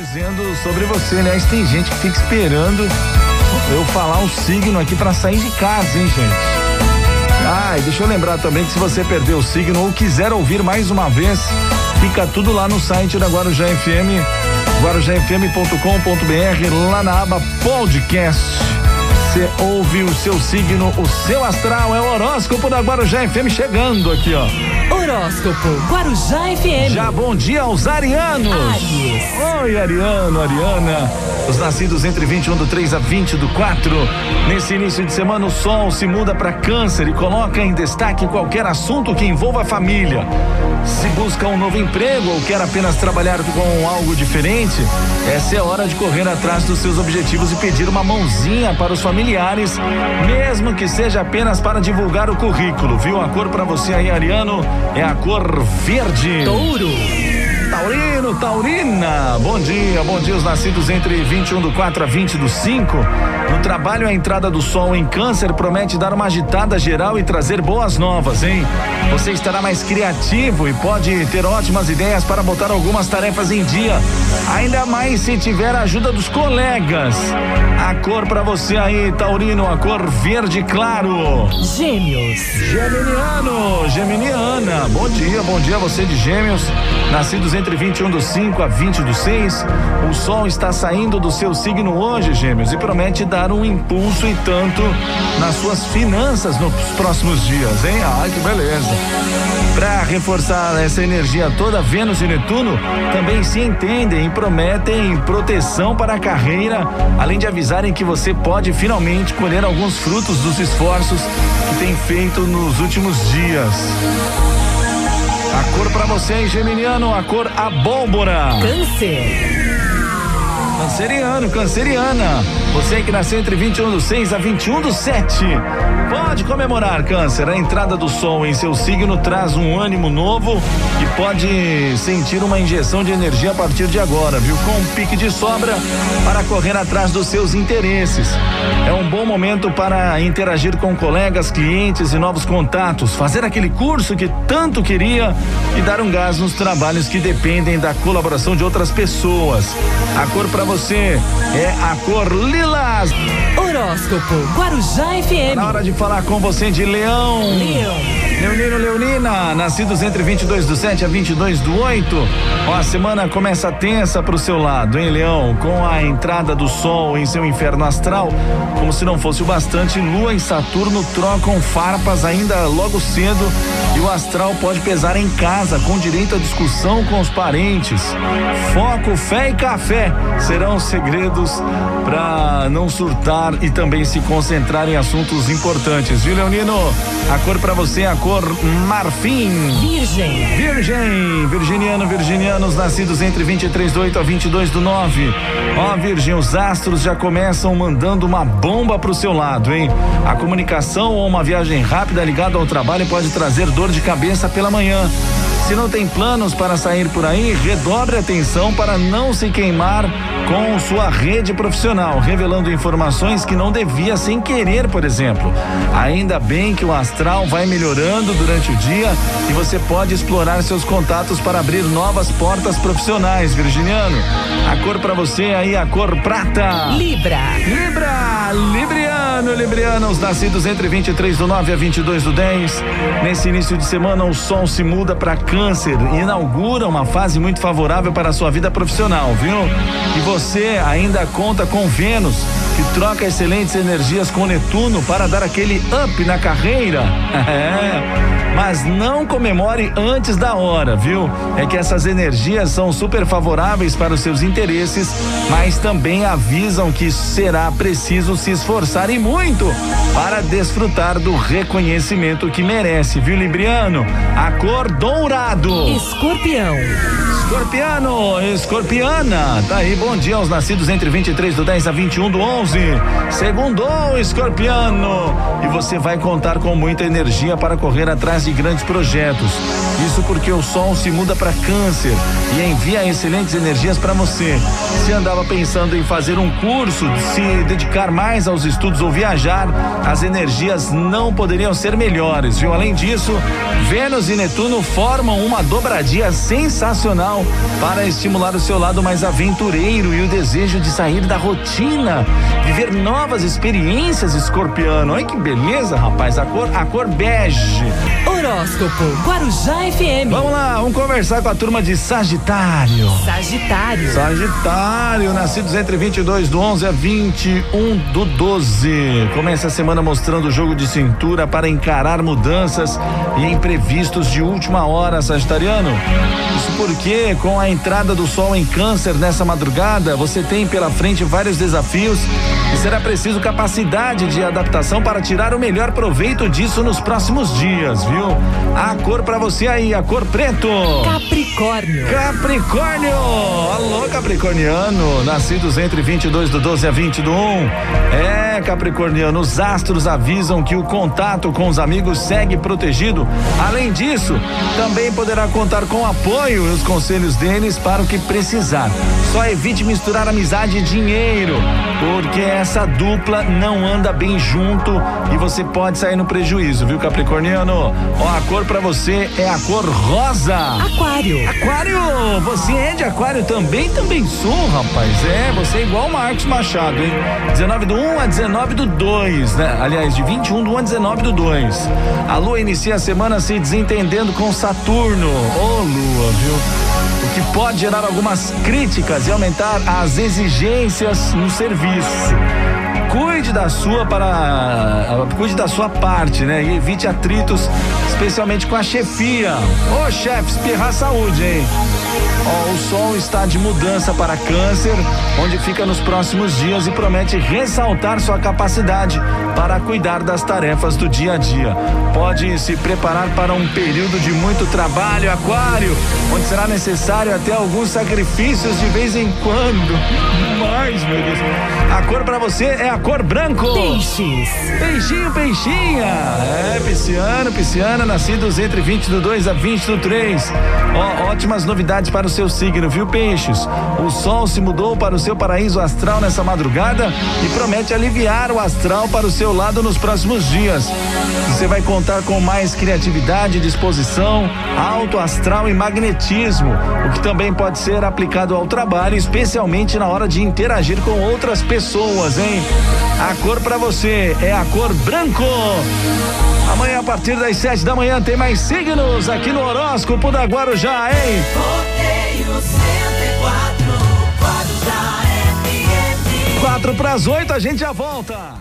dizendo sobre você, aliás, tem gente que fica esperando eu falar o signo aqui para sair de casa, hein, gente? Ah, e deixa eu lembrar também que se você perdeu o signo ou quiser ouvir mais uma vez, fica tudo lá no site da Guarujá FM, guarujafm.com.br, lá na aba podcast. Você ouve o seu signo, o seu astral, é o horóscopo da Guarujá FM chegando aqui, ó. Horóscopo Guarujá FM. Já bom dia aos arianos. Aries. Oi, Ariano, Ariana. Os nascidos entre 21 do 3 a 20 do 4. Nesse início de semana, o sol se muda para Câncer e coloca em destaque qualquer assunto que envolva a família. Se busca um novo emprego ou quer apenas trabalhar com algo diferente, essa é a hora de correr atrás dos seus objetivos e pedir uma mãozinha para os familiares, mesmo que seja apenas para divulgar o currículo, viu? A cor para você aí, Ariano, é a cor verde. Touro. Taurino, Taurina, bom dia, bom dia os nascidos entre 21 do 4 a 20 do 5. No trabalho, a entrada do sol em câncer promete dar uma agitada geral e trazer boas novas, hein? Você estará mais criativo e pode ter ótimas ideias para botar algumas tarefas em dia, ainda mais se tiver a ajuda dos colegas. A cor para você aí, Taurino, a cor verde claro. Gêmeos. Geminiano, Geminiana, bom dia, bom dia a você de Gêmeos, nascidos entre 21 do 5 a 20 do 6. O sol está saindo do seu signo hoje, Gêmeos, e promete dar um impulso e tanto nas suas finanças nos próximos dias, hein? Ai, que beleza. Para reforçar essa energia toda, Vênus e Netuno também se entendem e prometem proteção para a carreira, além de avisarem que você pode finalmente colher alguns frutos dos esforços que tem feito nos últimos dias. A cor para você, hein, Geminiano, a cor abóbora. Câncer. Canceriano, canceriana. Você que nasceu entre 21 do 6 a 21 do 7. Pode comemorar, Câncer. A entrada do sol em seu signo traz um ânimo novo e pode sentir uma injeção de energia a partir de agora, viu? Com um pique de sobra para correr atrás dos seus interesses. É um bom momento para interagir com colegas, clientes e novos contatos, fazer aquele curso que tanto queria e dar um gás nos trabalhos que dependem da colaboração de outras pessoas. A cor para você é a cor lilás. Horóscopo Guarujá Na FM. hora de falar com você de Leão. Leão. Leonino, Leonina, nascidos entre 22 do 7 a 22 do 8. Ó, a semana começa tensa pro seu lado, hein, Leão? Com a entrada do sol em seu inferno astral, como se não fosse o bastante, Lua e Saturno trocam farpas ainda logo cedo e o astral pode pesar em casa, com direito à discussão com os parentes. Foco, fé e café serão os segredos para não surtar e também se concentrar em assuntos importantes, viu, Leonino? A cor para você é a cor marfim. Virgem. Virgem, virginiano, virginianos nascidos entre 23 do 8 a 22 do 9. Ó, Virgem, os astros já começam mandando uma bomba pro seu lado, hein? A comunicação ou uma viagem rápida ligada ao trabalho pode trazer dor de cabeça pela manhã. Se não tem planos para sair por aí, redobre atenção para não se queimar com sua rede profissional, revelando informações que não devia sem querer, por exemplo. Ainda bem que o astral vai melhorando durante o dia e você pode explorar seus contatos para abrir novas portas profissionais, Virginiano. A cor para você aí, a cor prata. Libra. Libra, Libriano, Libriano, os nascidos entre 23 do 9 a 22 do 10. Nesse início de semana, o sol se muda para Câncer e inaugura uma fase muito favorável para a sua vida profissional, viu? E você ainda conta com Vênus, que troca excelentes energias com Netuno para dar aquele up na carreira. É. Mas não comemore antes da hora, viu? É que essas energias são super favoráveis para os seus interesses, mas também avisam que será preciso se esforçar e muito para desfrutar do reconhecimento que merece, viu, Libriano? A cor dourado. Escorpião. Escorpiano, escorpiana, tá aí, bom dia aos nascidos entre 23 do 10 a 21 do 11. Segundou, escorpiano. E você vai contar com muita energia para correr atrás de grandes projetos. Isso porque o Sol se muda para Câncer e envia excelentes energias para você. Se andava pensando em fazer um curso, se dedicar mais aos estudos ou viajar, as energias não poderiam ser melhores, viu? Além disso, Vênus e Netuno formam uma dobradia sensacional para estimular o seu lado mais aventureiro e o desejo de sair da rotina, viver novas experiências, escorpiano. Olha que beleza, rapaz, a cor, a cor bege. Horóscopo Guarujá FM. Vamos lá, vamos conversar com a turma de Sagitário. Sagitário. Sagitário, nascidos entre 22 do 11 a 21 do 12. Começa a semana mostrando o jogo de cintura para encarar mudanças e imprevistos de última hora, Sagitariano. Isso porque, com a entrada do sol em Câncer nessa madrugada, você tem pela frente vários desafios e será preciso capacidade de adaptação para tirar o melhor proveito disso nos próximos dias, viu? A cor para você aí, a cor preto. Capricórnio. Capricórnio! Alô, Capricorniano, nascidos entre 22 do 12 a 20 do 1. É, Capricorniano, os astros avisam que o contato com os amigos segue protegido. Além disso, também poderá contar com o apoio e os conselhos deles para o que precisar. Só evite misturar amizade e dinheiro, porque essa dupla não anda bem junto e você pode sair no prejuízo, viu, Capricorniano? Ó, a cor para você é a cor rosa. Aquário. Aquário, você é de aquário também? Também sou, rapaz. É, você é igual o Marcos Machado, hein? 19 do 1 a 19 do 2, né? Aliás, de 21 do 1 a 19 do 2. A lua inicia a semana se desentendendo com Saturno. Ô, lua, viu? O que pode gerar algumas críticas e aumentar as exigências no serviço cuide da sua para cuide da sua parte, né? E evite atritos, especialmente com a chefia. Ô chefe, espirrar saúde, hein? Ó, o sol está de mudança para câncer, onde fica nos próximos dias e promete ressaltar sua capacidade para cuidar das tarefas do dia a dia. Pode se preparar para um período de muito trabalho, aquário, onde será necessário até alguns sacrifícios de vez em quando. Mais, meu Deus. A cor para você é a cor branco. Peixes. Peixinho, peixinha. É, pisciano, pisciana, nascidos entre 20 do 2 a 20 do 3. Ó, ótimas novidades para o seu signo, viu, peixes? O sol se mudou para o seu paraíso astral nessa madrugada e promete aliviar o astral para o seu lado nos próximos dias. Você vai contar com mais criatividade, disposição, alto astral e magnetismo, o que também pode ser aplicado ao trabalho, especialmente na hora de interagir com outras pessoas, hein? A cor para você é a cor branco. Amanhã, a partir das sete da manhã, tem mais signos aqui no horóscopo da Guarujá, hein? Rodeio 104, Guarujá FM. Quatro para as oito, a gente já volta.